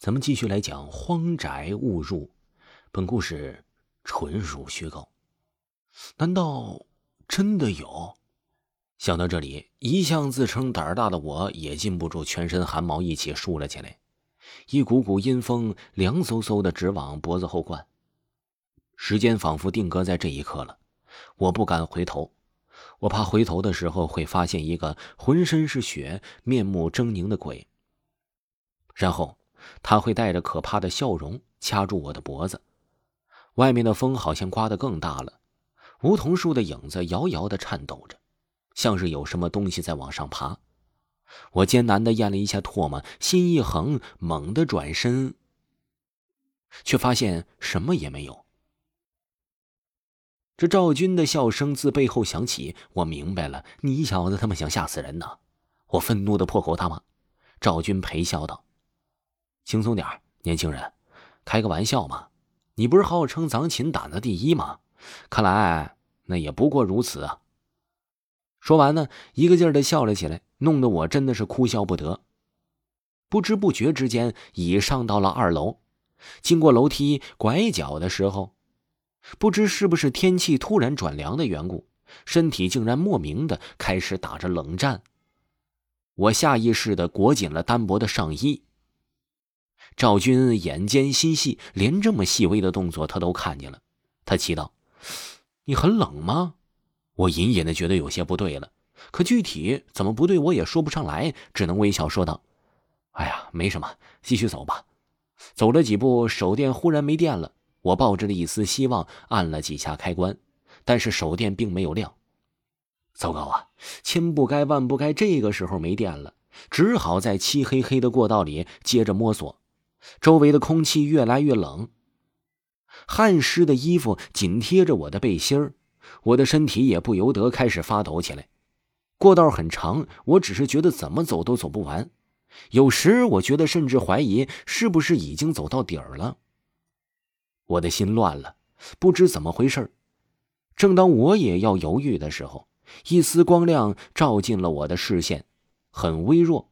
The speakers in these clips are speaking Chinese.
咱们继续来讲《荒宅误入》，本故事纯属虚构。难道真的有？想到这里，一向自称胆大的我也禁不住全身汗毛一起竖了起来，一股股阴风凉飕飕的直往脖子后灌。时间仿佛定格在这一刻了，我不敢回头，我怕回头的时候会发现一个浑身是血、面目狰狞的鬼，然后。他会带着可怕的笑容掐住我的脖子。外面的风好像刮得更大了，梧桐树的影子摇摇的颤抖着，像是有什么东西在往上爬。我艰难的咽了一下唾沫，心一横，猛地转身，却发现什么也没有。这赵军的笑声自背后响起，我明白了，你小子他妈想吓死人呢！我愤怒的破口大骂。赵军陪笑道。轻松点年轻人，开个玩笑嘛！你不是号称咱秦胆子第一吗？看来那也不过如此啊。说完呢，一个劲儿的笑了起来，弄得我真的是哭笑不得。不知不觉之间，已上到了二楼。经过楼梯拐角的时候，不知是不是天气突然转凉的缘故，身体竟然莫名的开始打着冷战。我下意识的裹紧了单薄的上衣。赵军眼尖心细，连这么细微的动作他都看见了。他奇道：“你很冷吗？”我隐隐的觉得有些不对了，可具体怎么不对我也说不上来，只能微笑说道：“哎呀，没什么，继续走吧。”走了几步，手电忽然没电了。我抱着一丝希望，按了几下开关，但是手电并没有亮。糟糕啊！千不该万不该，这个时候没电了，只好在漆黑黑的过道里接着摸索。周围的空气越来越冷，汗湿的衣服紧贴着我的背心儿，我的身体也不由得开始发抖起来。过道很长，我只是觉得怎么走都走不完，有时我觉得甚至怀疑是不是已经走到底儿了。我的心乱了，不知怎么回事正当我也要犹豫的时候，一丝光亮照进了我的视线，很微弱，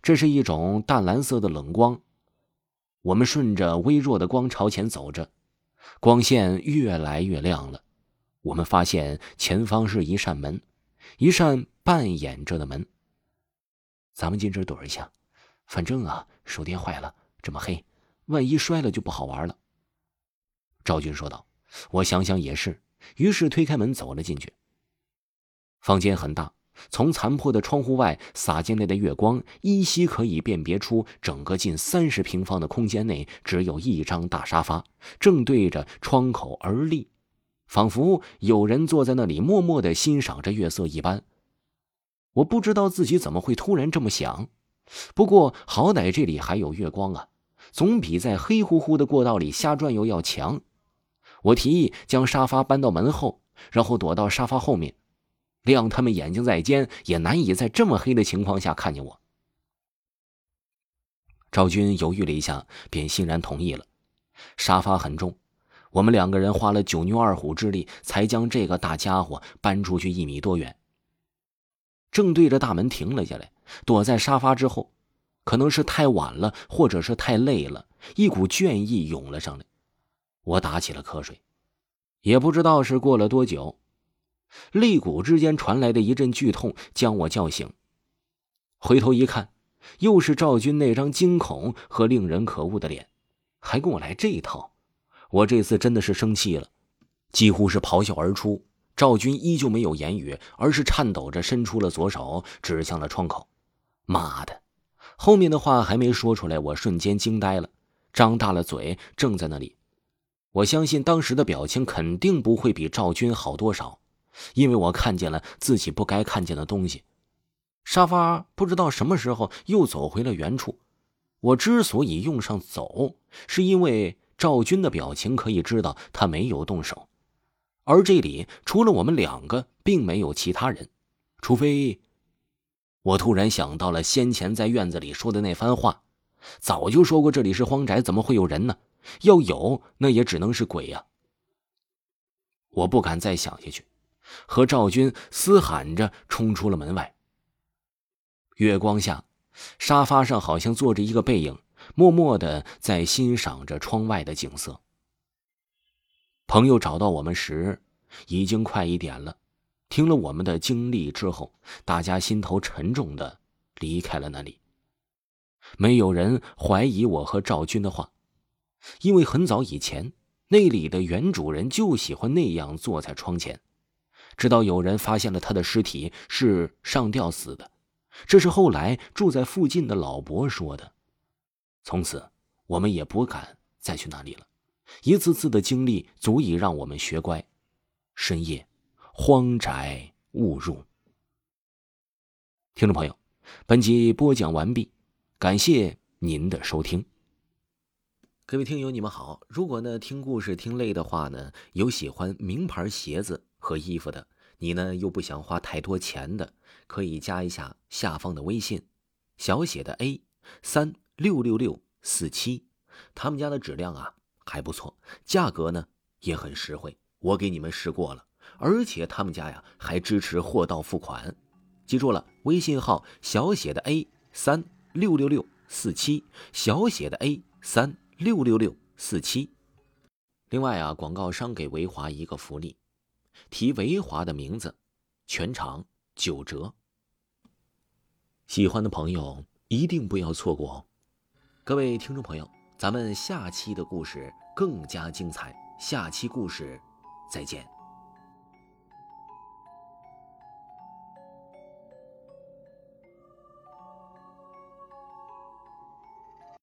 这是一种淡蓝色的冷光。我们顺着微弱的光朝前走着，光线越来越亮了。我们发现前方是一扇门，一扇半掩着的门。咱们进这躲一下，反正啊，手电坏了，这么黑，万一摔了就不好玩了。赵军说道：“我想想也是。”于是推开门走了进去。房间很大。从残破的窗户外洒进来的月光，依稀可以辨别出整个近三十平方的空间内只有一张大沙发，正对着窗口而立，仿佛有人坐在那里默默的欣赏着月色一般。我不知道自己怎么会突然这么想，不过好歹这里还有月光啊，总比在黑乎乎的过道里瞎转悠要强。我提议将沙发搬到门后，然后躲到沙发后面。谅他们眼睛再尖，也难以在这么黑的情况下看见我。赵军犹豫了一下，便欣然同意了。沙发很重，我们两个人花了九牛二虎之力，才将这个大家伙搬出去一米多远。正对着大门停了下来，躲在沙发之后，可能是太晚了，或者是太累了，一股倦意涌了上来。我打起了瞌睡，也不知道是过了多久。肋骨之间传来的一阵剧痛将我叫醒，回头一看，又是赵军那张惊恐和令人可恶的脸，还跟我来这一套。我这次真的是生气了，几乎是咆哮而出。赵军依旧没有言语，而是颤抖着伸出了左手，指向了窗口。妈的！后面的话还没说出来，我瞬间惊呆了，张大了嘴，正在那里。我相信当时的表情肯定不会比赵军好多少。因为我看见了自己不该看见的东西，沙发不知道什么时候又走回了原处。我之所以用上“走”，是因为赵军的表情可以知道他没有动手，而这里除了我们两个，并没有其他人，除非……我突然想到了先前在院子里说的那番话，早就说过这里是荒宅，怎么会有人呢？要有，那也只能是鬼呀！我不敢再想下去。和赵军嘶喊着冲出了门外。月光下，沙发上好像坐着一个背影，默默的在欣赏着窗外的景色。朋友找到我们时，已经快一点了。听了我们的经历之后，大家心头沉重的离开了那里。没有人怀疑我和赵军的话，因为很早以前那里的原主人就喜欢那样坐在窗前。直到有人发现了他的尸体是上吊死的，这是后来住在附近的老伯说的。从此，我们也不敢再去那里了。一次次的经历足以让我们学乖。深夜，荒宅误入。听众朋友，本集播讲完毕，感谢您的收听。各位听友，你们好。如果呢听故事听累的话呢，有喜欢名牌鞋子和衣服的，你呢又不想花太多钱的，可以加一下下方的微信，小写的 A 三六六六四七，他们家的质量啊还不错，价格呢也很实惠，我给你们试过了，而且他们家呀还支持货到付款。记住了，微信号小写的 A 三六六六四七，小写的 A 三。六六六四七。另外啊，广告商给维华一个福利，提维华的名字，全场九折。喜欢的朋友一定不要错过哦！各位听众朋友，咱们下期的故事更加精彩，下期故事再见。